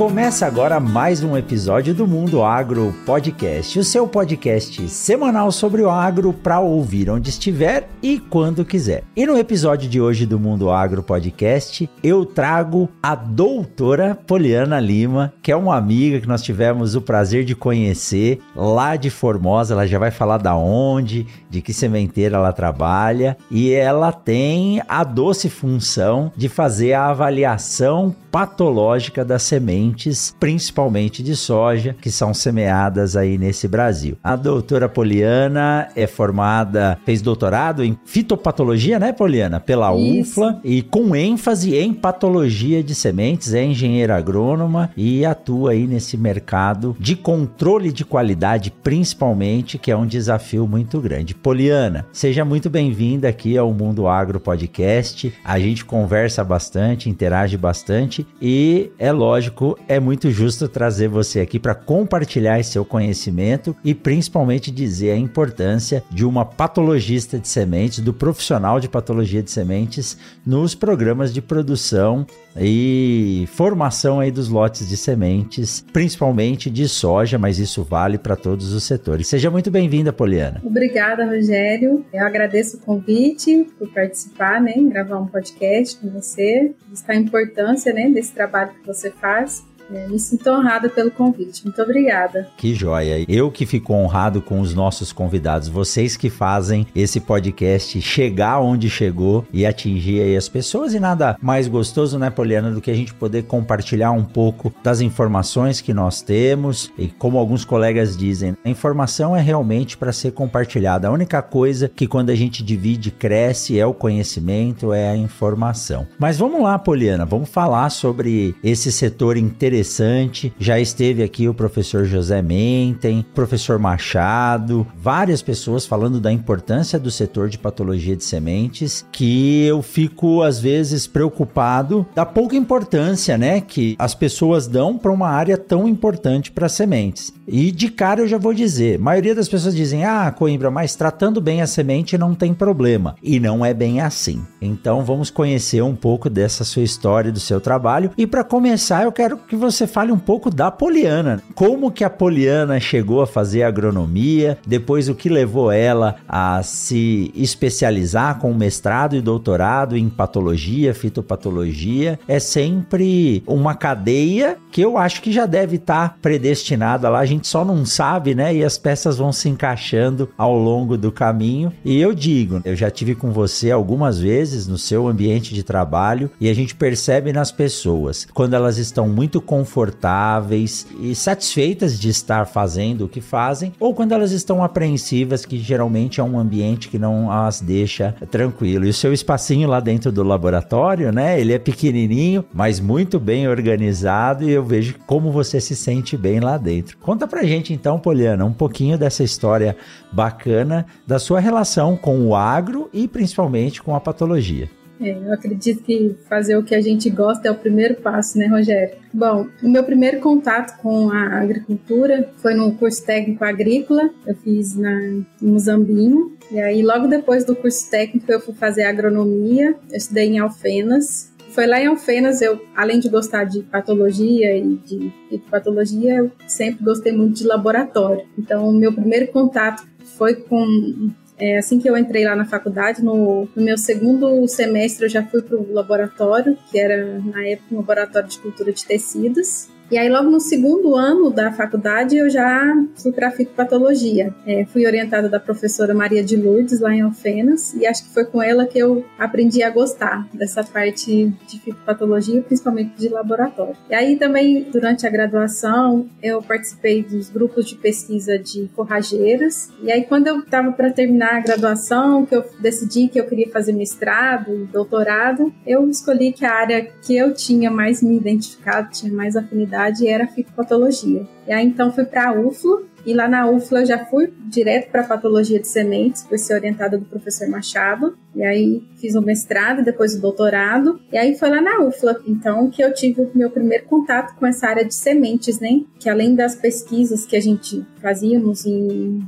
Começa agora mais um episódio do Mundo Agro Podcast, o seu podcast semanal sobre o agro para ouvir onde estiver e quando quiser. E no episódio de hoje do Mundo Agro Podcast, eu trago a doutora Poliana Lima, que é uma amiga que nós tivemos o prazer de conhecer lá de Formosa. Ela já vai falar da onde, de que sementeira ela trabalha e ela tem a doce função de fazer a avaliação patológica das sementes, principalmente de soja, que são semeadas aí nesse Brasil. A doutora Poliana é formada, fez doutorado em fitopatologia, né, Poliana? Pela Isso. UFLA e com ênfase em patologia de sementes, é engenheira agrônoma e atua aí nesse mercado de controle de qualidade, principalmente, que é um desafio muito grande. Poliana, seja muito bem-vinda aqui ao Mundo Agro Podcast. A gente conversa bastante, interage bastante e é lógico, é muito justo trazer você aqui para compartilhar seu conhecimento e principalmente dizer a importância de uma patologista de sementes, do profissional de patologia de sementes nos programas de produção e formação aí dos lotes de sementes, principalmente de soja, mas isso vale para todos os setores. Seja muito bem-vinda, Poliana. Obrigada, Rogério. Eu agradeço o convite por participar, né, gravar um podcast com você, destacar a importância, né, desse trabalho que você faz é, me sinto honrada pelo convite. Muito obrigada. Que joia. Eu que fico honrado com os nossos convidados, vocês que fazem esse podcast chegar onde chegou e atingir aí as pessoas. E nada mais gostoso, né, Poliana, do que a gente poder compartilhar um pouco das informações que nós temos. E como alguns colegas dizem, a informação é realmente para ser compartilhada. A única coisa que quando a gente divide cresce é o conhecimento, é a informação. Mas vamos lá, Poliana, vamos falar sobre esse setor interessante interessante. Já esteve aqui o professor José Mentem, professor Machado, várias pessoas falando da importância do setor de patologia de sementes, que eu fico às vezes preocupado da pouca importância, né, que as pessoas dão para uma área tão importante para sementes. E de cara eu já vou dizer, a maioria das pessoas dizem: "Ah, Coimbra, mas tratando bem a semente não tem problema". E não é bem assim. Então vamos conhecer um pouco dessa sua história, do seu trabalho. E para começar, eu quero que você fale um pouco da Poliana. Como que a Poliana chegou a fazer agronomia, depois o que levou ela a se especializar com mestrado e doutorado em patologia, fitopatologia. É sempre uma cadeia que eu acho que já deve estar tá predestinada lá, a gente só não sabe, né? E as peças vão se encaixando ao longo do caminho. E eu digo, eu já tive com você algumas vezes no seu ambiente de trabalho e a gente percebe nas pessoas quando elas estão muito confortáveis e satisfeitas de estar fazendo o que fazem, ou quando elas estão apreensivas, que geralmente é um ambiente que não as deixa tranquilo. E o seu espacinho lá dentro do laboratório, né? Ele é pequenininho, mas muito bem organizado e eu vejo como você se sente bem lá dentro. Conta pra gente então, Poliana, um pouquinho dessa história bacana da sua relação com o agro e principalmente com a patologia. É, eu acredito que fazer o que a gente gosta é o primeiro passo, né, Rogério? Bom, o meu primeiro contato com a agricultura foi no curso técnico agrícola, eu fiz na, em Muzambinho. E aí, logo depois do curso técnico, eu fui fazer agronomia, eu estudei em Alfenas. Foi lá em Alfenas, eu, além de gostar de patologia e de, de patologia, eu sempre gostei muito de laboratório. Então, o meu primeiro contato foi com é, assim que eu entrei lá na faculdade, no, no meu segundo semestre, eu já fui para o laboratório, que era na época um laboratório de cultura de tecidos. E aí, logo no segundo ano da faculdade, eu já fui para fitopatologia. É, fui orientada da professora Maria de Lourdes, lá em Alfenas, e acho que foi com ela que eu aprendi a gostar dessa parte de fitopatologia, principalmente de laboratório. E aí, também, durante a graduação, eu participei dos grupos de pesquisa de forrageiras. E aí, quando eu estava para terminar a graduação, que eu decidi que eu queria fazer mestrado e doutorado, eu escolhi que a área que eu tinha mais me identificado, tinha mais afinidade era a fitopatologia. E aí então fui para a UFLO, E lá na UFLA eu já fui direto para patologia de sementes, fui ser orientada do professor Machado. E aí fiz o mestrado, depois o doutorado. E aí foi lá na UFLA, então, que eu tive o meu primeiro contato com essa área de sementes, né? Que além das pesquisas que a gente fazíamos em,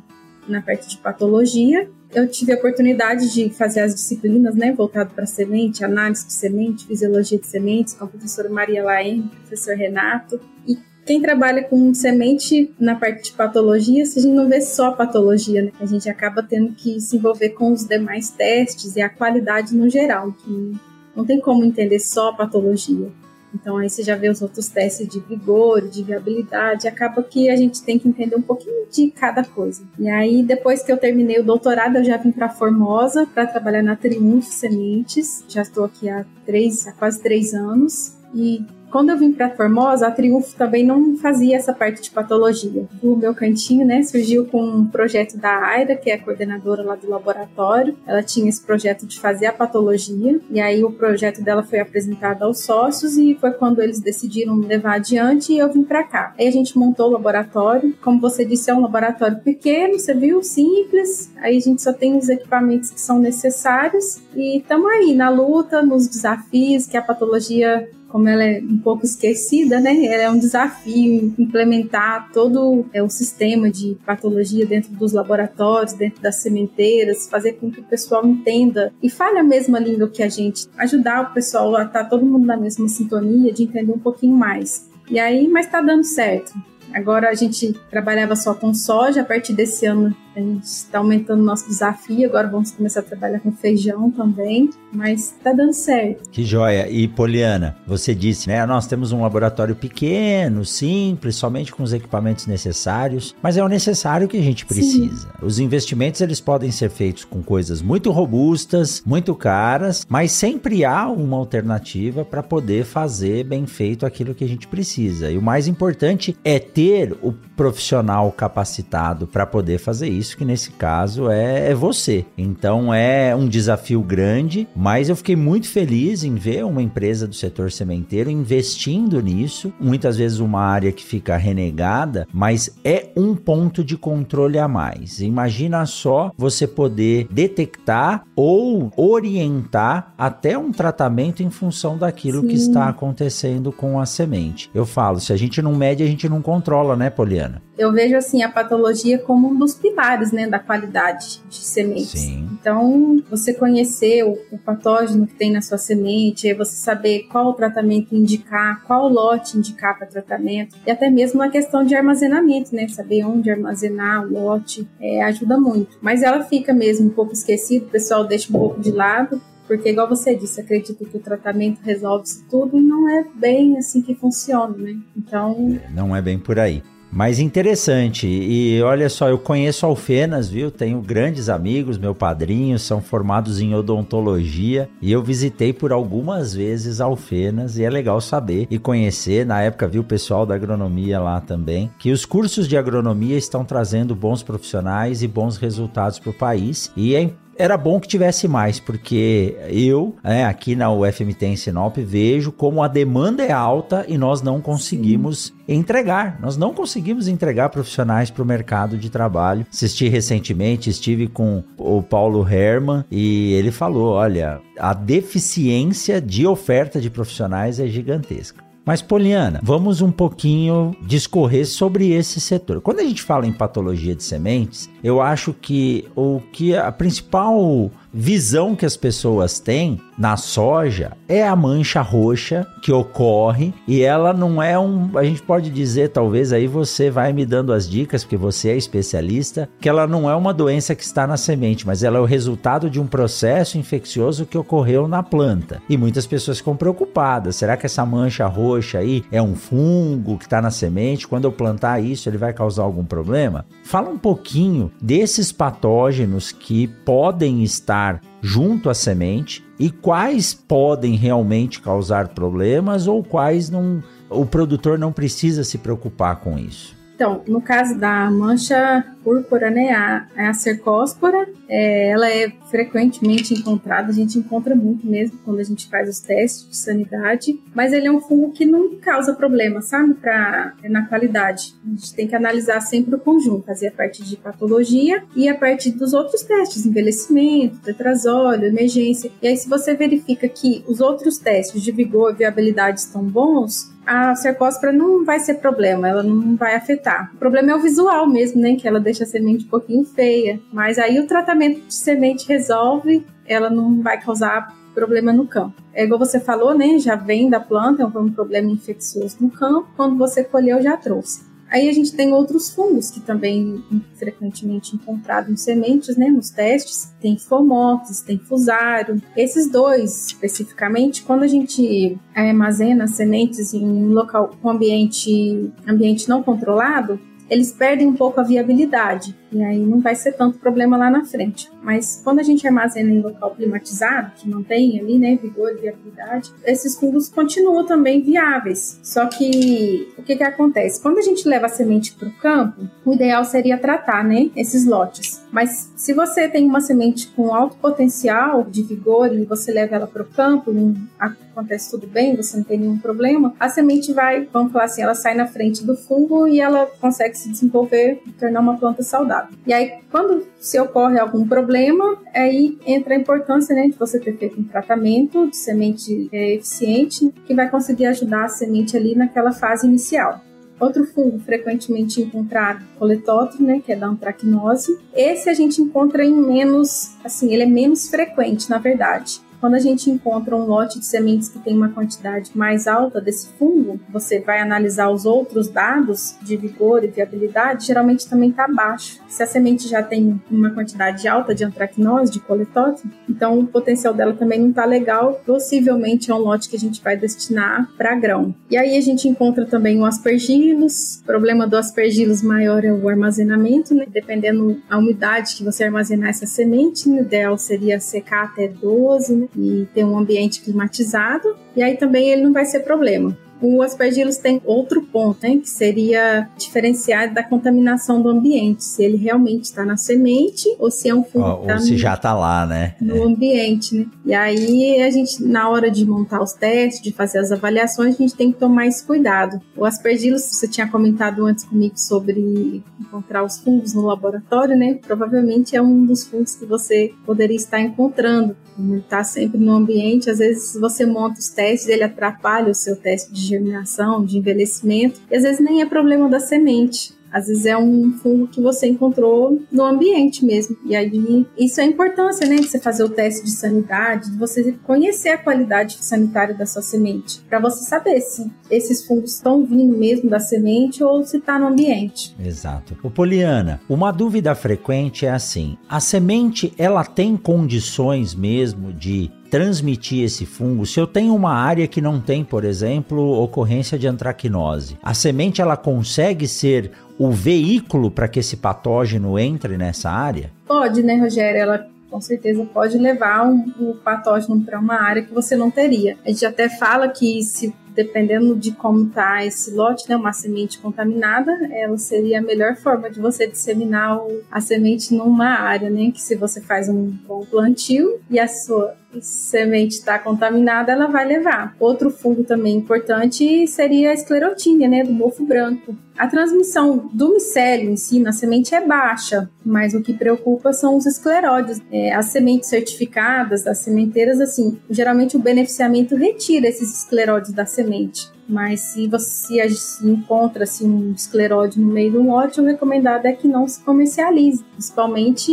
na parte de patologia, eu tive a oportunidade de fazer as disciplinas, né, voltado para semente, análise de semente, fisiologia de sementes, com a professora Maria Laene, professor Renato. E quem trabalha com semente na parte de patologia, a gente não vê só patologia, né? A gente acaba tendo que se envolver com os demais testes e a qualidade no geral, que não tem como entender só a patologia. Então aí você já vê os outros testes de vigor, de viabilidade, acaba que a gente tem que entender um pouquinho de cada coisa. E aí depois que eu terminei o doutorado, eu já vim para Formosa para trabalhar na Triunfo Sementes. Já estou aqui há três, há quase três anos e quando eu vim para Formosa, a Triunfo também não fazia essa parte de patologia. O meu cantinho, né, surgiu com um projeto da Aira, que é a coordenadora lá do laboratório. Ela tinha esse projeto de fazer a patologia, e aí o projeto dela foi apresentado aos sócios e foi quando eles decidiram levar adiante e eu vim para cá. Aí a gente montou o laboratório. Como você disse, é um laboratório pequeno, você viu, simples. Aí a gente só tem os equipamentos que são necessários e estamos aí na luta, nos desafios que a patologia como ela é um pouco esquecida, né? Ela é um desafio implementar todo é, o sistema de patologia dentro dos laboratórios, dentro das sementeiras, fazer com que o pessoal entenda e fale a mesma língua que a gente, ajudar o pessoal a estar todo mundo na mesma sintonia, de entender um pouquinho mais. E aí, mas está dando certo. Agora a gente trabalhava só com soja, a partir desse ano a gente está aumentando o nosso desafio, agora vamos começar a trabalhar com feijão também, mas está dando certo. Que joia! E Poliana, você disse, né? Nós temos um laboratório pequeno, simples, somente com os equipamentos necessários, mas é o necessário que a gente precisa. Sim. Os investimentos eles podem ser feitos com coisas muito robustas, muito caras, mas sempre há uma alternativa para poder fazer bem feito aquilo que a gente precisa. E o mais importante é ter o profissional capacitado para poder fazer isso que nesse caso é, é você. Então é um desafio grande, mas eu fiquei muito feliz em ver uma empresa do setor sementeiro investindo nisso. Muitas vezes uma área que fica renegada, mas é um ponto de controle a mais. Imagina só você poder detectar ou orientar até um tratamento em função daquilo Sim. que está acontecendo com a semente. Eu falo, se a gente não mede, a gente não controla, né, Poliana? Eu vejo assim a patologia como um dos pilares, né, da qualidade de sementes. Sim. Então, você conhecer o, o patógeno que tem na sua semente, você saber qual o tratamento indicar, qual lote indicar para tratamento, e até mesmo a questão de armazenamento, né, saber onde armazenar o lote, é, ajuda muito. Mas ela fica mesmo um pouco esquecida, o pessoal deixa um pouco de lado, porque, igual você disse, acredito que o tratamento resolve isso tudo e não é bem assim que funciona, né? Então. Não é bem por aí. Mas interessante. E olha só, eu conheço Alfenas, viu? Tenho grandes amigos, meu padrinho, são formados em odontologia e eu visitei por algumas vezes Alfenas e é legal saber e conhecer. Na época, viu o pessoal da agronomia lá também, que os cursos de agronomia estão trazendo bons profissionais e bons resultados para o país. E é era bom que tivesse mais, porque eu, é, aqui na UFMT em Sinop, vejo como a demanda é alta e nós não conseguimos Sim. entregar. Nós não conseguimos entregar profissionais para o mercado de trabalho. Assisti recentemente, estive com o Paulo Herman e ele falou: olha, a deficiência de oferta de profissionais é gigantesca. Mas, Poliana, vamos um pouquinho discorrer sobre esse setor. Quando a gente fala em patologia de sementes, eu acho que o que a principal visão que as pessoas têm na soja é a mancha roxa que ocorre e ela não é um, a gente pode dizer, talvez aí você vai me dando as dicas porque você é especialista, que ela não é uma doença que está na semente, mas ela é o resultado de um processo infeccioso que ocorreu na planta. E muitas pessoas ficam preocupadas, será que essa mancha roxa aí é um fungo que está na semente? Quando eu plantar isso, ele vai causar algum problema? Fala um pouquinho desses patógenos que podem estar junto à semente e quais podem realmente causar problemas ou quais não, o produtor não precisa se preocupar com isso. Então, no caso da mancha púrpura, né, a, a cercóspora, é, ela é frequentemente encontrada, a gente encontra muito mesmo quando a gente faz os testes de sanidade, mas ele é um fungo que não causa problema, sabe, pra, na qualidade. A gente tem que analisar sempre o conjunto, fazer a parte de patologia e a parte dos outros testes, envelhecimento, tetrazóleo, emergência. E aí, se você verifica que os outros testes de vigor e viabilidade estão bons, a cercóspora não vai ser problema, ela não vai afetar. O problema é o visual mesmo, né? Que ela deixa a semente um pouquinho feia. Mas aí o tratamento de semente resolve, ela não vai causar problema no campo. É igual você falou, né? Já vem da planta, é um problema infeccioso no campo. Quando você colheu, já trouxe. Aí a gente tem outros fungos que também frequentemente encontrados em sementes, né, nos testes. Tem fomotes, tem fusário. Esses dois, especificamente, quando a gente armazena sementes em um local com ambiente, ambiente não controlado, eles perdem um pouco a viabilidade. E aí não vai ser tanto problema lá na frente. Mas quando a gente armazena em local climatizado, que mantém ali, né, vigor e viabilidade, esses fungos continuam também viáveis. Só que o que que acontece? Quando a gente leva a semente para o campo, o ideal seria tratar, né, esses lotes. Mas se você tem uma semente com alto potencial de vigor e você leva ela para o campo, não acontece tudo bem, você não tem nenhum problema, a semente vai, vamos falar assim, ela sai na frente do fungo e ela consegue se desenvolver e tornar uma planta saudável. E aí, quando se ocorre algum problema, aí entra a importância né, de você ter feito um tratamento de semente é, eficiente que vai conseguir ajudar a semente ali naquela fase inicial. Outro fungo frequentemente encontrado, coletótero, né, que é da antracnose. Esse a gente encontra em menos, assim, ele é menos frequente, na verdade. Quando a gente encontra um lote de sementes que tem uma quantidade mais alta desse fungo, você vai analisar os outros dados de vigor e viabilidade, geralmente também está baixo. Se a semente já tem uma quantidade alta de antracnose, de coletótero, então o potencial dela também não está legal. Possivelmente é um lote que a gente vai destinar para grão. E aí a gente encontra também o aspergilos. O problema do aspergilos maior é o armazenamento, né? Dependendo da umidade que você armazenar essa semente, o ideal seria secar até 12, né? E ter um ambiente climatizado, e aí também ele não vai ser problema. O aspergillus tem outro ponto, né, que seria diferenciar da contaminação do ambiente, se ele realmente está na semente ou se é um fungo que tá ou se no, já está lá, né? No é. ambiente, né? E aí a gente, na hora de montar os testes, de fazer as avaliações, a gente tem que tomar esse cuidado. O aspergillus, você tinha comentado antes comigo sobre encontrar os fungos no laboratório, né? Provavelmente é um dos fungos que você poderia estar encontrando ele está sempre no ambiente, às vezes você monta os testes, ele atrapalha o seu teste de germinação, de envelhecimento, e às vezes nem é problema da semente. Às vezes é um fungo que você encontrou no ambiente mesmo. E aí, isso é a importância, né? De você fazer o teste de sanidade, de você conhecer a qualidade sanitária da sua semente, para você saber se esses fungos estão vindo mesmo da semente ou se está no ambiente. Exato. O Poliana, uma dúvida frequente é assim: a semente ela tem condições mesmo de transmitir esse fungo, se eu tenho uma área que não tem, por exemplo, ocorrência de antracnose, a semente ela consegue ser o veículo para que esse patógeno entre nessa área? Pode, né, Rogério? Ela com certeza pode levar um, o patógeno para uma área que você não teria. A gente até fala que se dependendo de como tá esse lote, né, uma semente contaminada, ela seria a melhor forma de você disseminar o, a semente numa área, né, que se você faz um bom plantio e a sua semente está contaminada, ela vai levar. Outro fungo também importante seria a esclerotínia, né, do mofo branco. A transmissão do micélio em si na semente é baixa, mas o que preocupa são os escleróides. É, as sementes certificadas das sementeiras, assim, geralmente o beneficiamento retira esses escleróides da semente. Mas se você encontra assim, um escleróide no meio do lote, o recomendado é que não se comercialize, principalmente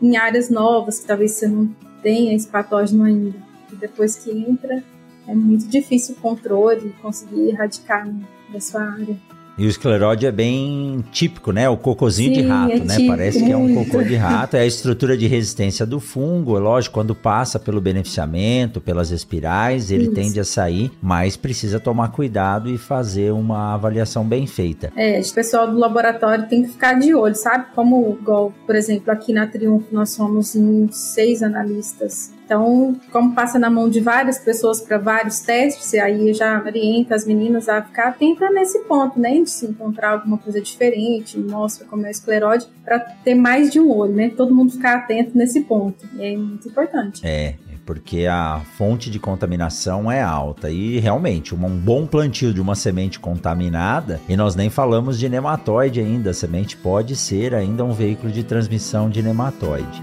em áreas novas, que talvez você não tenha esse patógeno ainda. E depois que entra, é muito difícil o controle, conseguir erradicar da sua área. E o escleróide é bem típico, né? O cocôzinho Sim, de rato, é né? Típico, Parece que é um cocô de rato. É a estrutura de resistência do fungo. É lógico, quando passa pelo beneficiamento, pelas espirais, ele Isso. tende a sair, mas precisa tomar cuidado e fazer uma avaliação bem feita. É, o pessoal do laboratório tem que ficar de olho, sabe? Como, igual, por exemplo, aqui na Triunfo nós somos em seis analistas Então, como passa na mão de várias pessoas para vários testes, aí já oriento as meninas a ficar atenta nesse ponto, né? De se encontrar alguma coisa diferente, mostra como é escleróide, para ter mais de um olho, né? Todo mundo ficar atento nesse ponto. E é muito importante. É, porque a fonte de contaminação é alta e realmente um bom plantio de uma semente contaminada e nós nem falamos de nematóide ainda, a semente pode ser ainda um veículo de transmissão de nematóide.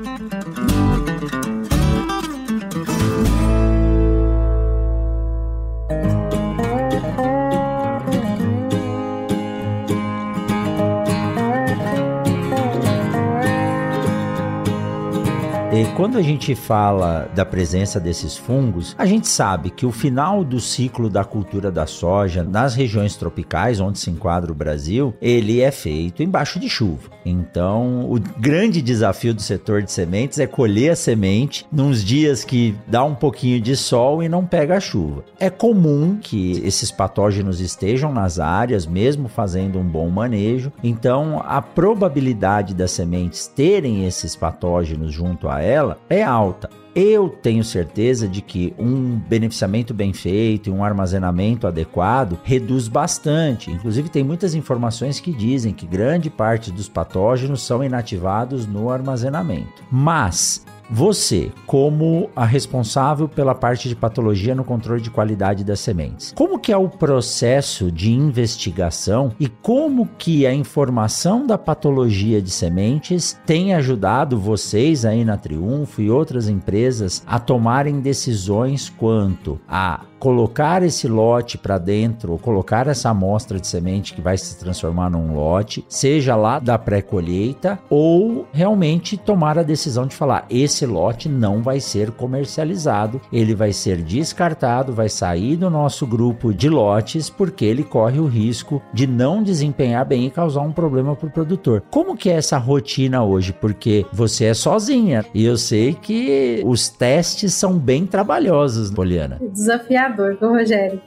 Quando a gente fala da presença desses fungos, a gente sabe que o final do ciclo da cultura da soja nas regiões tropicais, onde se enquadra o Brasil, ele é feito embaixo de chuva. Então, o grande desafio do setor de sementes é colher a semente nos dias que dá um pouquinho de sol e não pega chuva. É comum que esses patógenos estejam nas áreas, mesmo fazendo um bom manejo. Então, a probabilidade das sementes terem esses patógenos junto a ela é alta. Eu tenho certeza de que um beneficiamento bem feito e um armazenamento adequado reduz bastante. Inclusive, tem muitas informações que dizem que grande parte dos patógenos são inativados no armazenamento. Mas você, como a responsável pela parte de patologia no controle de qualidade das sementes, como que é o processo de investigação e como que a informação da patologia de sementes tem ajudado vocês aí na Triunfo e outras empresas a tomarem decisões quanto a colocar esse lote para dentro, ou colocar essa amostra de semente que vai se transformar num lote, seja lá da pré-colheita, ou realmente tomar a decisão de falar: esse lote não vai ser comercializado, ele vai ser descartado, vai sair do nosso grupo de lotes, porque ele corre o risco de não desempenhar bem e causar um problema para o produtor. Como que é essa rotina hoje? Porque você é sozinha e eu sei que os testes são bem trabalhosos, Poliana. Desafiador desafiador, viu, Rogério?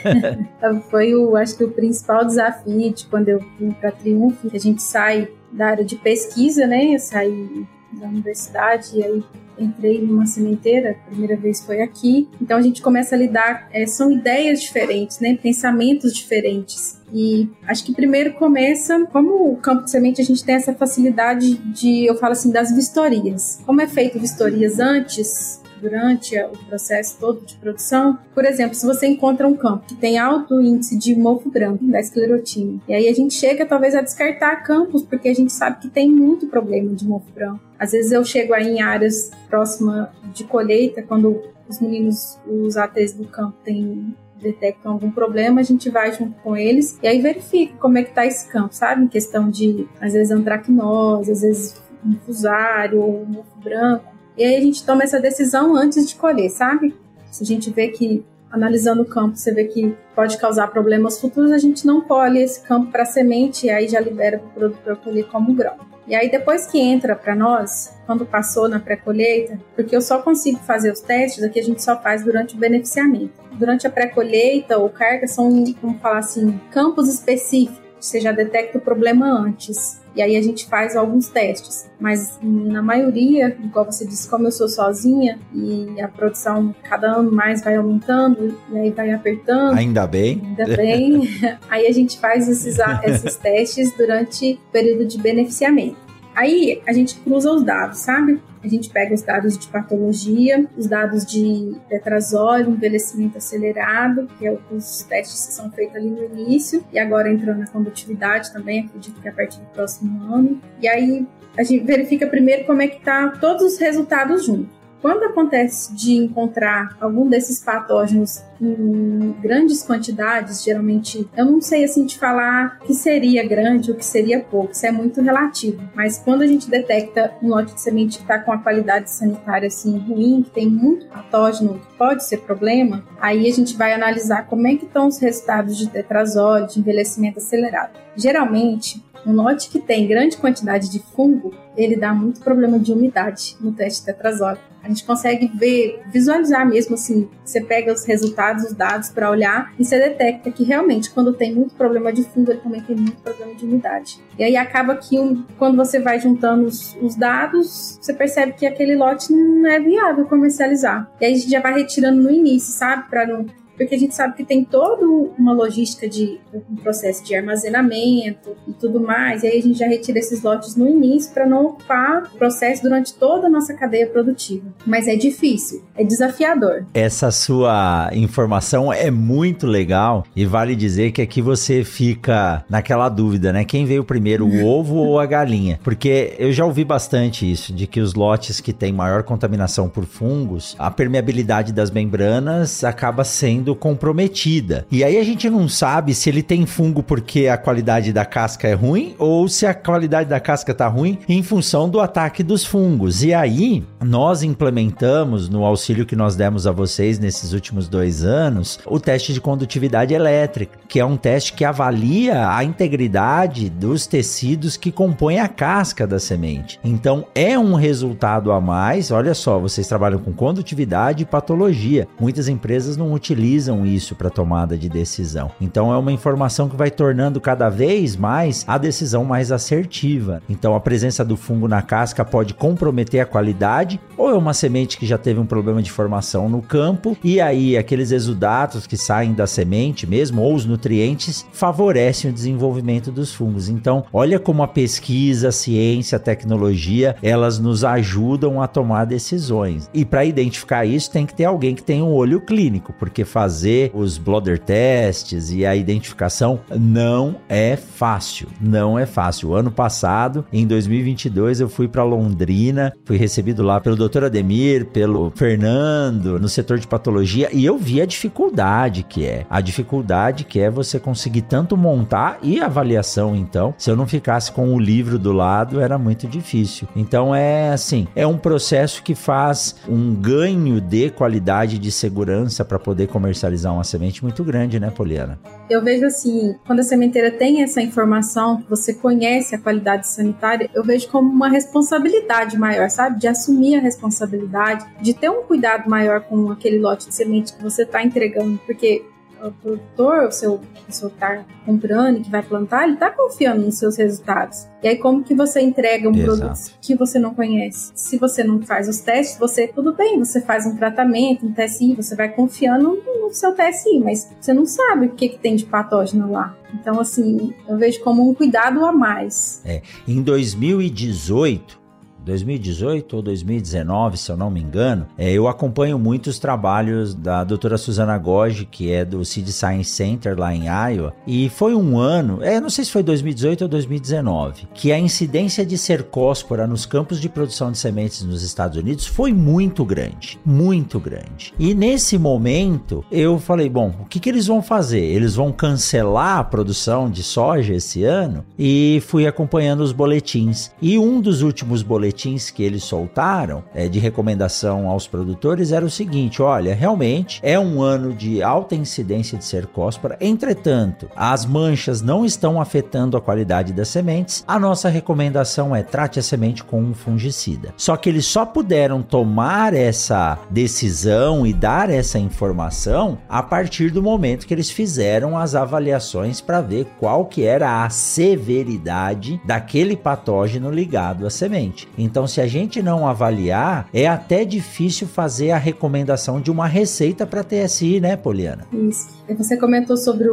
Foi o, acho que o principal desafio de quando eu vim para Triunfo, que a gente sai da área de pesquisa, né? Eu saí da universidade e aí entrei numa sementeira, a primeira vez foi aqui. Então a gente começa a lidar, é, são ideias diferentes, né? Pensamentos diferentes. E acho que primeiro começa, como o campo de semente, a gente tem essa facilidade de, eu falo assim, das vistorias. Como é feito vistorias antes, durante o processo todo de produção. Por exemplo, se você encontra um campo que tem alto índice de mofo branco, da esclerotina, e aí a gente chega talvez a descartar campos, porque a gente sabe que tem muito problema de mofo branco. Às vezes eu chego aí em áreas próximas de colheita, quando os meninos, os ATs do campo têm detectam algum problema, a gente vai junto com eles e aí verifica como é que tá esse campo, sabe? Em questão de, às vezes, antracnose, às vezes um fusário ou um mofo branco. E aí a gente toma essa decisão antes de colher, sabe? Se a gente vê que, analisando o campo, você vê que pode causar problemas futuros, a gente não colhe esse campo para semente e aí já libera para o produtor colher como grão. E aí depois que entra para nós, quando passou na pré-colheita, porque eu só consigo fazer os testes aqui a gente só faz durante o beneficiamento. Durante a pré-colheita ou carga são, vamos falar assim, campos específicos, você já detecta o problema antes. E aí a gente faz alguns testes. Mas na maioria, igual você disse, como eu sou sozinha e a produção cada ano mais vai aumentando e aí vai apertando. Ainda bem. Ainda bem. aí a gente faz esses, esses testes durante o período de beneficiamento. Aí a gente cruza os dados, sabe? A gente pega os dados de patologia, os dados de tetrazóide, envelhecimento acelerado, que é os testes que são feitos ali no início, e agora entrando na condutividade também, acredito que a partir do próximo ano. E aí a gente verifica primeiro como é que tá todos os resultados juntos. Quando acontece de encontrar algum desses patógenos em grandes quantidades, geralmente, eu não sei assim te falar que seria grande ou que seria pouco, isso é muito relativo. Mas quando a gente detecta um lote de semente que está com a qualidade sanitária assim ruim, que tem muito patógeno, que pode ser problema, aí a gente vai analisar como é que estão os resultados de tetrazole, de envelhecimento acelerado. Geralmente, um lote que tem grande quantidade de fungo, ele dá muito problema de umidade no teste tetrazole. A gente consegue ver, visualizar mesmo assim, você pega os resultados, os dados para olhar e você detecta que realmente quando tem muito problema de fungo, ele também tem muito problema de umidade. E aí acaba que um, quando você vai juntando os, os, dados, você percebe que aquele lote não é viável comercializar. E aí a gente já vai retirando no início, sabe? Para não porque a gente sabe que tem toda uma logística de um processo de armazenamento e tudo mais, e aí a gente já retira esses lotes no início para não ocupar o processo durante toda a nossa cadeia produtiva. Mas é difícil, é desafiador. Essa sua informação é muito legal e vale dizer que aqui você fica naquela dúvida, né? Quem veio primeiro, o ovo ou a galinha? Porque eu já ouvi bastante isso, de que os lotes que têm maior contaminação por fungos, a permeabilidade das membranas acaba sendo sendo comprometida. E aí a gente não sabe se ele tem fungo porque a qualidade da casca é ruim ou se a qualidade da casca tá ruim em função do ataque dos fungos. E aí nós implementamos no auxílio que nós demos a vocês nesses últimos dois anos o teste de condutividade elétrica, que é um teste que avalia a integridade dos tecidos que compõem a casca da semente. Então é um resultado a mais. Olha só, vocês trabalham com condutividade e patologia. Muitas empresas não utilizam utilizam isso para tomada de decisão. Então é uma informação que vai tornando cada vez mais a decisão mais assertiva. Então a presença do fungo na casca pode comprometer a qualidade ou é uma semente que já teve um problema de formação no campo e aí aqueles exudatos que saem da semente mesmo ou os nutrientes favorecem o desenvolvimento dos fungos. Então, olha como a pesquisa, a ciência, a tecnologia, elas nos ajudam a tomar decisões. E para identificar isso tem que ter alguém que tenha um olho clínico, porque fazer os blotter tests e a identificação não é fácil, não é fácil. Ano passado, em 2022, eu fui para Londrina, fui recebido lá pelo Dr. Ademir, pelo Fernando, no setor de patologia, e eu vi a dificuldade que é. A dificuldade que é você conseguir tanto montar e avaliação, então. Se eu não ficasse com o livro do lado, era muito difícil. Então é assim, é um processo que faz um ganho de qualidade de segurança para poder comercializar comercializar uma semente muito grande, né, Poliana? Eu vejo assim, quando a sementeira tem essa informação, você conhece a qualidade sanitária, eu vejo como uma responsabilidade maior, sabe? De assumir a responsabilidade, de ter um cuidado maior com aquele lote de semente que você está entregando, porque o produtor, o seu, o seu tá comprando, que vai plantar, ele está confiando nos seus resultados. E aí, como que você entrega um Exato. produto que você não conhece? Se você não faz os testes, você, tudo bem, você faz um tratamento, um TSI, você vai confiando no seu TSI, mas você não sabe o que, que tem de patógeno lá. Então, assim, eu vejo como um cuidado a mais. É, em 2018, 2018 ou 2019, se eu não me engano, é, eu acompanho muitos trabalhos da doutora Susana Goge, que é do Seed Science Center lá em Iowa, e foi um ano, é, não sei se foi 2018 ou 2019, que a incidência de cercóspora nos campos de produção de sementes nos Estados Unidos foi muito grande, muito grande. E nesse momento, eu falei, bom, o que, que eles vão fazer? Eles vão cancelar a produção de soja esse ano? E fui acompanhando os boletins. E um dos últimos boletins que eles soltaram é, de recomendação aos produtores era o seguinte: olha, realmente é um ano de alta incidência de cercóspora, entretanto, as manchas não estão afetando a qualidade das sementes. A nossa recomendação é trate a semente com um fungicida. Só que eles só puderam tomar essa decisão e dar essa informação a partir do momento que eles fizeram as avaliações para ver qual que era a severidade daquele patógeno ligado à semente. Então, se a gente não avaliar, é até difícil fazer a recomendação de uma receita para TSI, né, Poliana? Isso. Você comentou sobre o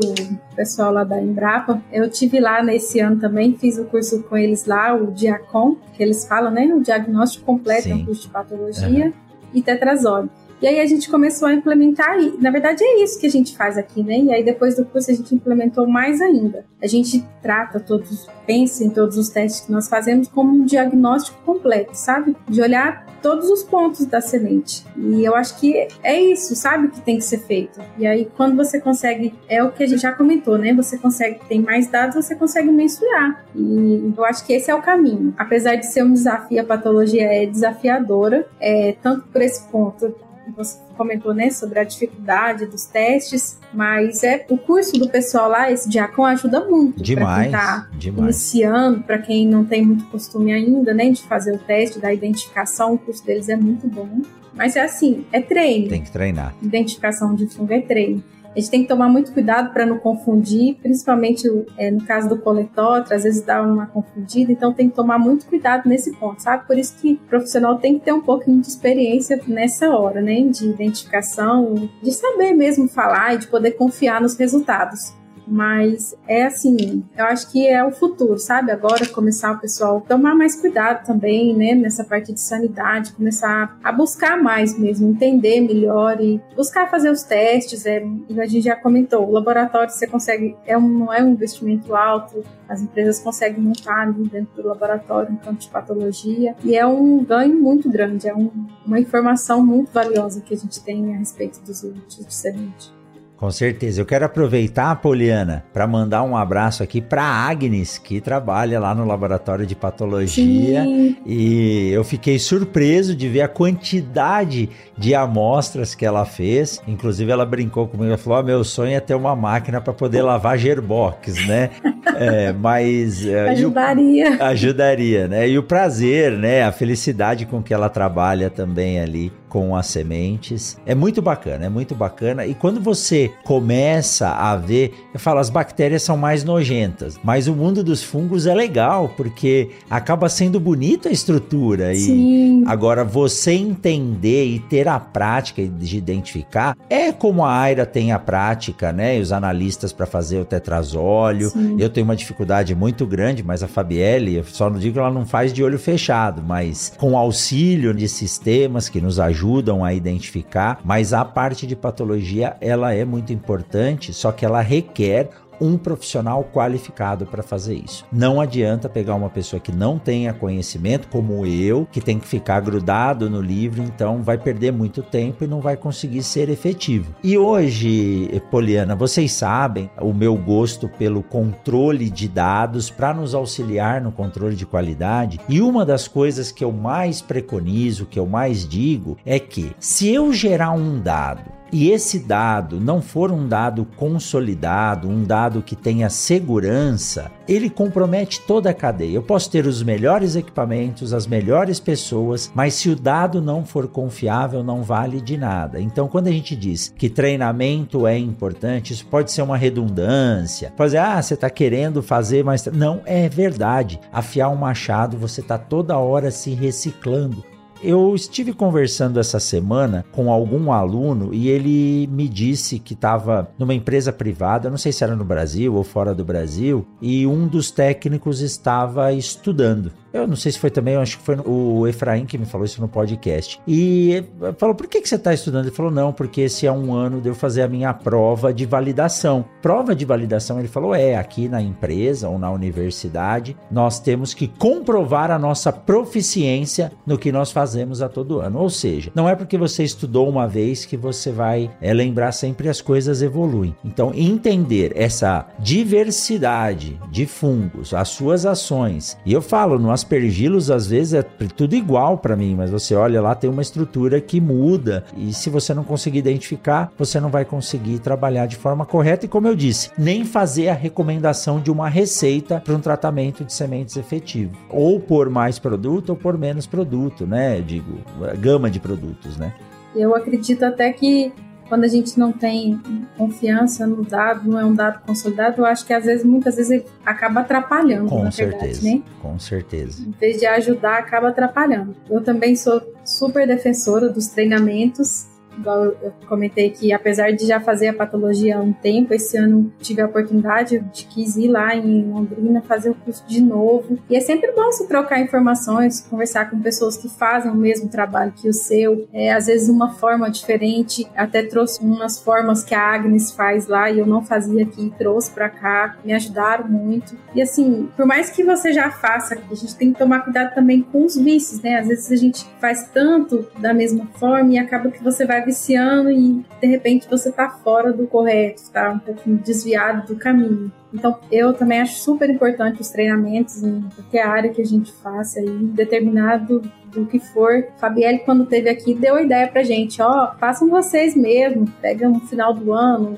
pessoal lá da Embrapa. Eu tive lá nesse ano também, fiz o curso com eles lá, o Diacom, que eles falam, né? O diagnóstico completo, Sim. é um curso de patologia uhum. e tetrazóide. E aí a gente começou a implementar, e na verdade é isso que a gente faz aqui, né? E aí depois do curso a gente implementou mais ainda. A gente trata todos, pensa em todos os testes que nós fazemos como um diagnóstico completo, sabe? De olhar todos os pontos da semente. E eu acho que é isso, sabe, que tem que ser feito. E aí quando você consegue, é o que a gente já comentou, né? Você consegue, tem mais dados, você consegue mensurar. E eu acho que esse é o caminho. Apesar de ser um desafio, a patologia é desafiadora, é, tanto por esse ponto você comentou, né, sobre a dificuldade dos testes, mas é o curso do pessoal lá, esse Diacon ajuda muito demais, quem tá demais. iniciando, para quem não tem muito costume ainda, né, de fazer o teste da identificação, o curso deles é muito bom. Mas é assim, é treino. Tem que treinar. Identificação de fungo é treino. A gente tem que tomar muito cuidado para não confundir, principalmente é, no caso do coletótero, às vezes dá uma confundida, então tem que tomar muito cuidado nesse ponto, sabe? Por isso que o profissional tem que ter um pouquinho de experiência nessa hora, né? De identificação, de saber mesmo falar e de poder confiar nos resultados. Mas é assim, eu acho que é o futuro, sabe? Agora começar o pessoal tomar mais cuidado também, né? Nessa parte de sanidade, começar a buscar mais mesmo, entender melhor e buscar fazer os testes. É, a gente já comentou, o laboratório você consegue, é um, não é um investimento alto, as empresas conseguem montar ali dentro do laboratório um campo de patologia e é um ganho muito grande, é um, uma informação muito valiosa que a gente tem a respeito dos limites de semente. Com certeza. Eu quero aproveitar, Poliana, para mandar um abraço aqui para Agnes, que trabalha lá no laboratório de patologia. Sim. E eu fiquei surpreso de ver a quantidade de amostras que ela fez. Inclusive, ela brincou comigo e falou: oh, meu sonho é ter uma máquina para poder lavar gerbox, né? é, mas. É, ajudaria. O, ajudaria, né? E o prazer, né? A felicidade com que ela trabalha também ali com as sementes. É muito bacana, é muito bacana. E quando você começa a ver, eu falo, as bactérias são mais nojentas, mas o mundo dos fungos é legal, porque acaba sendo bonita a estrutura. E Sim. agora você entender e ter a prática de identificar, é como a Aira tem a prática, né? E os analistas para fazer o tetrazóleo. Sim. Eu tenho uma dificuldade muito grande, mas a Fabielle, eu só não digo que ela não faz de olho fechado, mas com auxílio de sistemas que nos ajudam ajudam a identificar, mas a parte de patologia ela é muito importante, só que ela requer um profissional qualificado para fazer isso. Não adianta pegar uma pessoa que não tenha conhecimento, como eu, que tem que ficar grudado no livro, então vai perder muito tempo e não vai conseguir ser efetivo. E hoje, Poliana, vocês sabem o meu gosto pelo controle de dados para nos auxiliar no controle de qualidade. E uma das coisas que eu mais preconizo, que eu mais digo, é que se eu gerar um dado e esse dado não for um dado consolidado, um dado que tenha segurança, ele compromete toda a cadeia. Eu posso ter os melhores equipamentos, as melhores pessoas, mas se o dado não for confiável, não vale de nada. Então, quando a gente diz que treinamento é importante, isso pode ser uma redundância. Pode dizer, ah, você está querendo fazer mais. Não, é verdade. Afiar um machado, você está toda hora se reciclando. Eu estive conversando essa semana com algum aluno e ele me disse que estava numa empresa privada, não sei se era no Brasil ou fora do Brasil, e um dos técnicos estava estudando. Eu não sei se foi também, acho que foi o Efraim que me falou isso no podcast. E falou: por que, que você está estudando? Ele falou: não, porque esse é um ano de eu fazer a minha prova de validação. Prova de validação, ele falou: é, aqui na empresa ou na universidade, nós temos que comprovar a nossa proficiência no que nós fazemos a todo ano. Ou seja, não é porque você estudou uma vez que você vai é, lembrar sempre as coisas evoluem. Então, entender essa diversidade de fungos, as suas ações, e eu falo no aspergilos às vezes é tudo igual para mim, mas você olha lá tem uma estrutura que muda e se você não conseguir identificar, você não vai conseguir trabalhar de forma correta e como eu disse, nem fazer a recomendação de uma receita para um tratamento de sementes efetivo, ou por mais produto ou por menos produto, né? Digo, gama de produtos, né? Eu acredito até que quando a gente não tem confiança no dado, não é um dado consolidado, eu acho que às vezes, muitas vezes, ele acaba atrapalhando. Com na certeza. Verdade, né? Com certeza. Em vez de ajudar, acaba atrapalhando. Eu também sou super defensora dos treinamentos igual eu comentei que apesar de já fazer a patologia há um tempo, esse ano tive a oportunidade de quis ir lá em Londrina fazer o curso de novo. E é sempre bom se trocar informações, conversar com pessoas que fazem o mesmo trabalho que o seu, é, às vezes uma forma diferente. Até trouxe umas formas que a Agnes faz lá e eu não fazia aqui, trouxe para cá, me ajudaram muito. E assim, por mais que você já faça, a gente tem que tomar cuidado também com os vícios, né? Às vezes a gente faz tanto da mesma forma e acaba que você vai viciando e de repente você tá fora do correto, tá um pouquinho desviado do caminho. Então, eu também acho super importante os treinamentos em qualquer área que a gente faça aí, determinado do que for. Fabielle, quando teve aqui, deu a ideia pra gente, ó, façam vocês mesmo, pega no final do ano,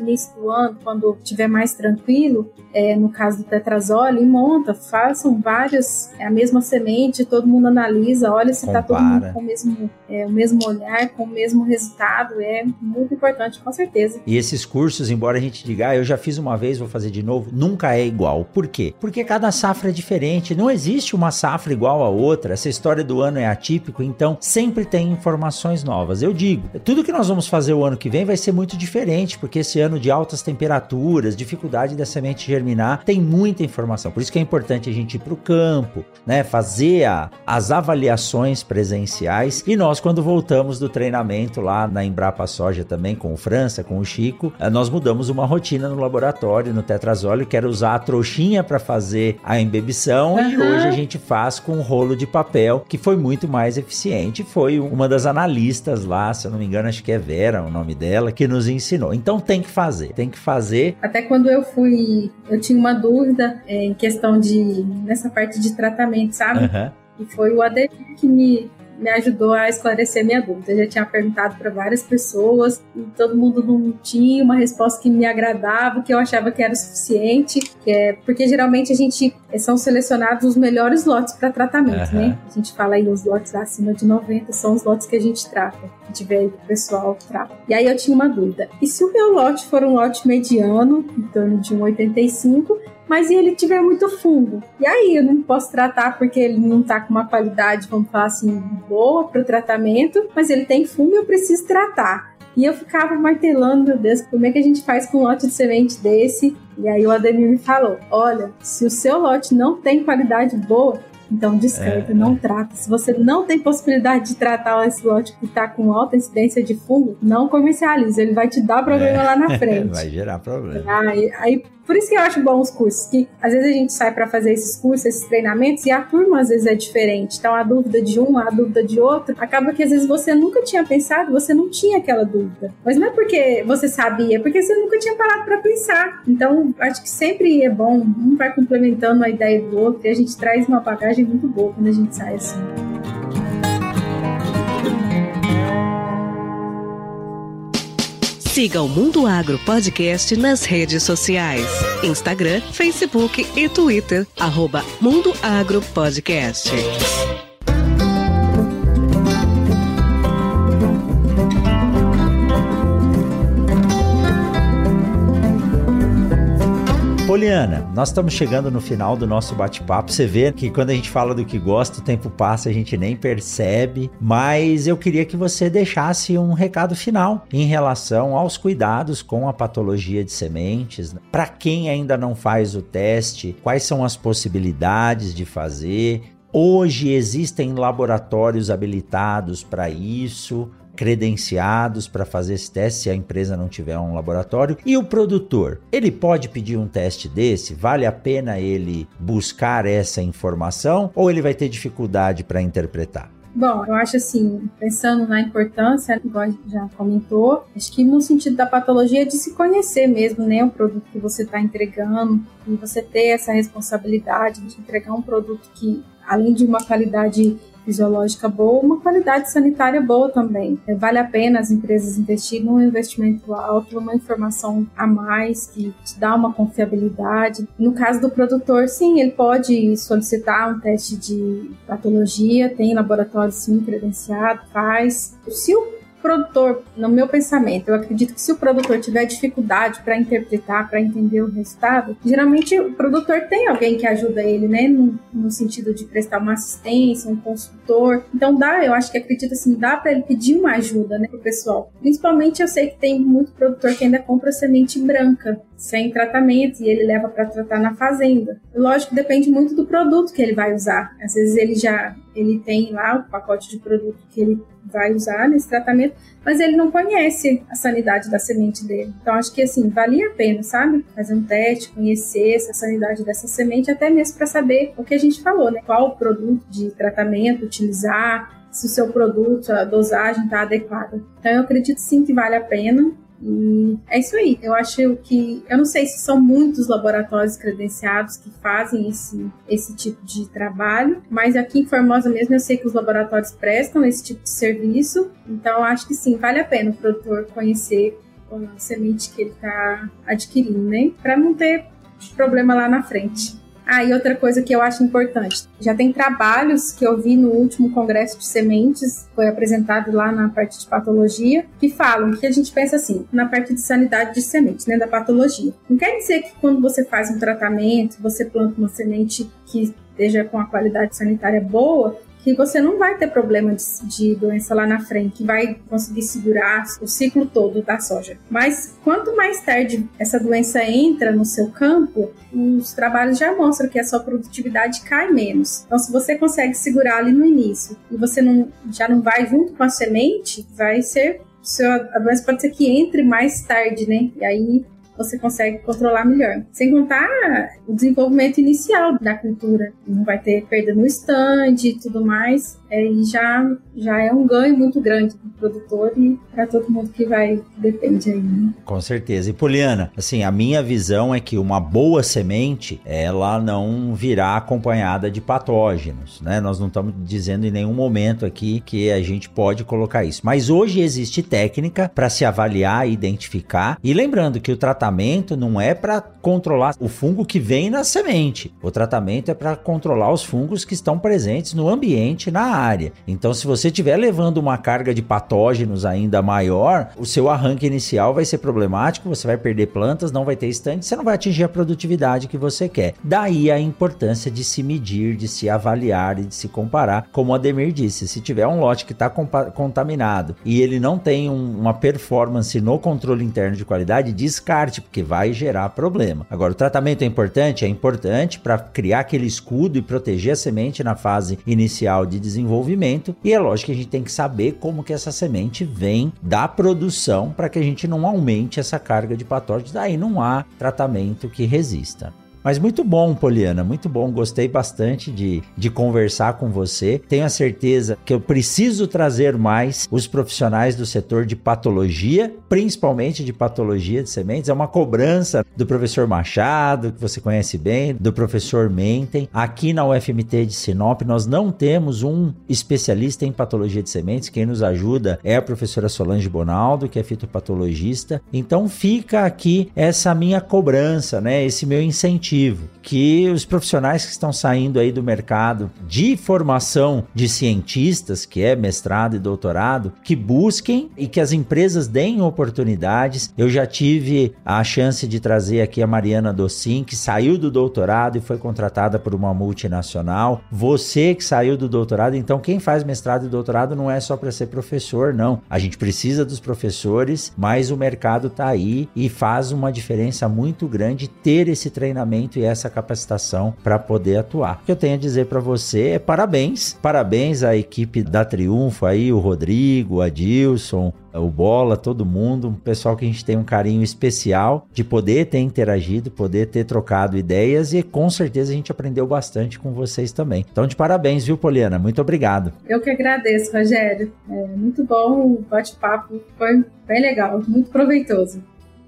início do ano, quando estiver mais tranquilo, é, no caso do tetrazole, e monta, façam várias, é a mesma semente, todo mundo analisa, olha se está todo mundo com o mesmo, é, o mesmo olhar, com o mesmo resultado, é muito importante, com certeza. E esses cursos, embora a gente diga, ah, eu já fiz uma vez, vou fazer de novo, nunca é igual. Por quê? Porque cada safra é diferente, não existe uma safra igual a outra, essa história do ano é atípico, então sempre tem informações novas. Eu digo, tudo que nós vamos fazer o ano que vem vai ser muito diferente, porque esse ano de altas temperaturas, dificuldade da semente germinar, tem muita informação. Por isso que é importante a gente ir para o campo, né? Fazer a, as avaliações presenciais. E nós, quando voltamos do treinamento lá na Embrapa Soja também, com o França, com o Chico, eh, nós mudamos uma rotina no laboratório, no tetrazóleo, que era usar a trouxinha para fazer a embebição. Uhum. E hoje a gente faz com um rolo de papel, que foi muito mais eficiente. Foi uma das analistas lá, se eu não me engano, acho que é Vera o nome dela, que nos ensinou. Então tem que fazer, tem que fazer. Até quando eu fui, eu tinha uma dúvida é, em questão de, nessa parte de tratamento, sabe? Uhum. E foi o Ademir que me me ajudou a esclarecer minha dúvida. Eu já tinha perguntado para várias pessoas e todo mundo não tinha uma resposta que me agradava, que eu achava que era o suficiente, que é porque geralmente a gente eh, são selecionados os melhores lotes para tratamento, uhum. né? A gente fala aí os lotes acima de 90 são os lotes que a gente trata, gente vê aí que o pessoal trata. E aí eu tinha uma dúvida. E se o meu lote for um lote mediano, em torno de 1,85, mas e ele tiver muito fungo? E aí eu não posso tratar porque ele não tá com uma qualidade, vamos falar assim, boa para o tratamento, mas ele tem fungo e eu preciso tratar. E eu ficava martelando, meu Deus, como é que a gente faz com um lote de semente desse? E aí o Ademir me falou: olha, se o seu lote não tem qualidade boa, então descarta, é, não é. trata. Se você não tem possibilidade de tratar esse lote que está com alta incidência de fungo, não comercialize. Ele vai te dar problema é. lá na frente. vai gerar problema. Aí, aí por isso que eu acho bom os cursos, que às vezes a gente sai para fazer esses cursos, esses treinamentos, e a turma às vezes é diferente. Então a dúvida de um, a dúvida de outro, acaba que às vezes você nunca tinha pensado, você não tinha aquela dúvida. Mas não é porque você sabia, é porque você nunca tinha parado para pensar. Então acho que sempre é bom, um vai complementando a ideia do outro, e a gente traz uma bagagem muito boa quando a gente sai assim. Siga o Mundo Agro Podcast nas redes sociais: Instagram, Facebook e Twitter. Arroba Mundo Agro Podcast. Poliana, nós estamos chegando no final do nosso bate-papo. Você vê que quando a gente fala do que gosta, o tempo passa, a gente nem percebe. Mas eu queria que você deixasse um recado final em relação aos cuidados com a patologia de sementes. Para quem ainda não faz o teste, quais são as possibilidades de fazer? Hoje existem laboratórios habilitados para isso credenciados para fazer esse teste se a empresa não tiver um laboratório. E o produtor, ele pode pedir um teste desse? Vale a pena ele buscar essa informação ou ele vai ter dificuldade para interpretar? Bom, eu acho assim, pensando na importância, igual já comentou, acho que no sentido da patologia de se conhecer mesmo, né, o produto que você está entregando, e você ter essa responsabilidade de entregar um produto que, além de uma qualidade fisiológica boa, uma qualidade sanitária boa também. É, vale a pena as empresas investirem num investimento alto, uma informação a mais que te dá uma confiabilidade. No caso do produtor, sim, ele pode solicitar um teste de patologia, tem laboratório sim credenciado, faz. Se o produtor, no meu pensamento, eu acredito que se o produtor tiver dificuldade para interpretar, para entender o resultado, geralmente o produtor tem alguém que ajuda ele, né? No, no sentido de prestar uma assistência, um consultor. Então dá, eu acho que acredito assim, dá para ele pedir uma ajuda, né, pro pessoal. Principalmente eu sei que tem muito produtor que ainda compra semente branca sem tratamento e ele leva para tratar na fazenda. Lógico, depende muito do produto que ele vai usar. Às vezes ele já ele tem lá o pacote de produto que ele vai usar nesse tratamento, mas ele não conhece a sanidade da semente dele. Então acho que assim, valia a pena, sabe? Fazer um teste, conhecer essa sanidade dessa semente, até mesmo para saber o que a gente falou, né? Qual o produto de tratamento utilizar, se o seu produto, a dosagem está adequada. Então eu acredito sim que vale a pena. E é isso aí. Eu acho que. Eu não sei se são muitos laboratórios credenciados que fazem esse, esse tipo de trabalho, mas aqui em Formosa mesmo eu sei que os laboratórios prestam esse tipo de serviço. Então acho que sim, vale a pena o produtor conhecer a semente que ele está adquirindo, né? Para não ter problema lá na frente. Ah, e outra coisa que eu acho importante, já tem trabalhos que eu vi no último congresso de sementes, foi apresentado lá na parte de patologia, que falam que a gente pensa assim, na parte de sanidade de sementes, né, da patologia. Não quer dizer que quando você faz um tratamento, você planta uma semente que esteja com a qualidade sanitária boa, que você não vai ter problema de, de, doença lá na frente, que vai conseguir segurar o ciclo todo da soja. Mas quanto mais tarde essa doença entra no seu campo, os trabalhos já mostram que a sua produtividade cai menos. Então, se você consegue segurar ali no início e você não, já não vai junto com a semente, vai ser a doença pode ser que entre mais tarde, né? E aí você consegue controlar melhor. Sem contar o desenvolvimento inicial da cultura. Não vai ter perda no stand e tudo mais. É, e já, já é um ganho muito grande para o produtor e para todo mundo que vai, depende aí. Né? Com certeza. E Poliana, assim, a minha visão é que uma boa semente, ela não virá acompanhada de patógenos, né? Nós não estamos dizendo em nenhum momento aqui que a gente pode colocar isso. Mas hoje existe técnica para se avaliar identificar. E lembrando que o tratamento não é para controlar o fungo que vem na semente. O tratamento é para controlar os fungos que estão presentes no ambiente, na área. Então, se você estiver levando uma carga de patógenos ainda maior, o seu arranque inicial vai ser problemático, você vai perder plantas, não vai ter estante, você não vai atingir a produtividade que você quer. Daí a importância de se medir, de se avaliar e de se comparar. Como o Ademir disse, se tiver um lote que está contaminado e ele não tem um, uma performance no controle interno de qualidade, descarte, porque vai gerar problema. Agora, o tratamento é importante? É importante para criar aquele escudo e proteger a semente na fase inicial de desenvolvimento. E é lógico que a gente tem que saber como que essa semente vem da produção para que a gente não aumente essa carga de patógenos. Daí não há tratamento que resista. Mas muito bom, Poliana, muito bom. Gostei bastante de, de conversar com você. Tenho a certeza que eu preciso trazer mais os profissionais do setor de patologia, principalmente de patologia de sementes. É uma cobrança do professor Machado, que você conhece bem, do professor Mentem. Aqui na UFMT de Sinop, nós não temos um especialista em patologia de sementes. Quem nos ajuda é a professora Solange Bonaldo, que é fitopatologista. Então fica aqui essa minha cobrança, né? Esse meu incentivo que os profissionais que estão saindo aí do mercado de formação de cientistas, que é mestrado e doutorado, que busquem e que as empresas deem oportunidades. Eu já tive a chance de trazer aqui a Mariana Docin, que saiu do doutorado e foi contratada por uma multinacional. Você que saiu do doutorado, então quem faz mestrado e doutorado não é só para ser professor, não. A gente precisa dos professores, mas o mercado está aí e faz uma diferença muito grande ter esse treinamento treinamento e essa capacitação para poder atuar. O que eu tenho a dizer para você é parabéns, parabéns à equipe da Triunfo aí, o Rodrigo, o Adilson, o Bola, todo mundo, um pessoal que a gente tem um carinho especial de poder ter interagido, poder ter trocado ideias e com certeza a gente aprendeu bastante com vocês também. Então, de parabéns, viu, Poliana? Muito obrigado. Eu que agradeço, Rogério. É muito bom o bate-papo, foi bem legal, muito proveitoso.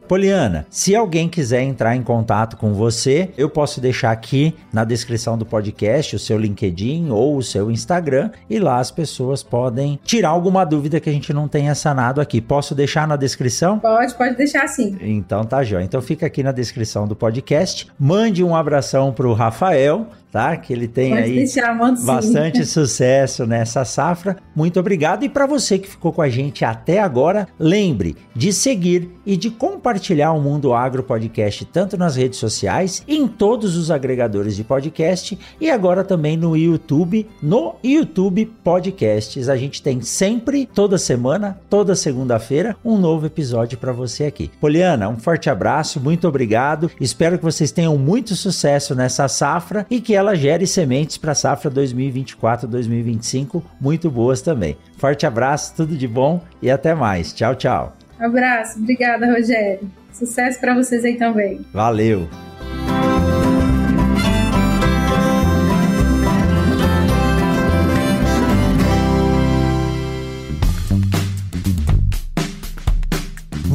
Poliana, se alguém quiser entrar em contato com você, eu posso deixar aqui na descrição do podcast o seu LinkedIn ou o seu Instagram e lá as pessoas podem tirar alguma dúvida que a gente não tenha sanado aqui. Posso deixar na descrição? Pode, pode deixar sim. Então tá, Jó. Então fica aqui na descrição do podcast. Mande um abração pro Rafael, tá? Que ele tem Pode aí deixar, bastante sucesso nessa safra. Muito obrigado. E para você que ficou com a gente até agora, lembre de seguir e de compartilhar o Mundo Agro Podcast tanto nas redes sociais, em todos os agregadores de podcast e agora também no YouTube, no YouTube Podcasts. A gente tem sempre, toda semana, toda segunda-feira, um novo episódio para você aqui. Poliana, um forte abraço, muito obrigado. Espero que vocês tenham muito sucesso nessa safra e que ela gere sementes para a safra 2024-2025 muito boas também. Forte abraço, tudo de bom e até mais. Tchau, tchau. Abraço, obrigada, Rogério. Sucesso para vocês aí também. Valeu.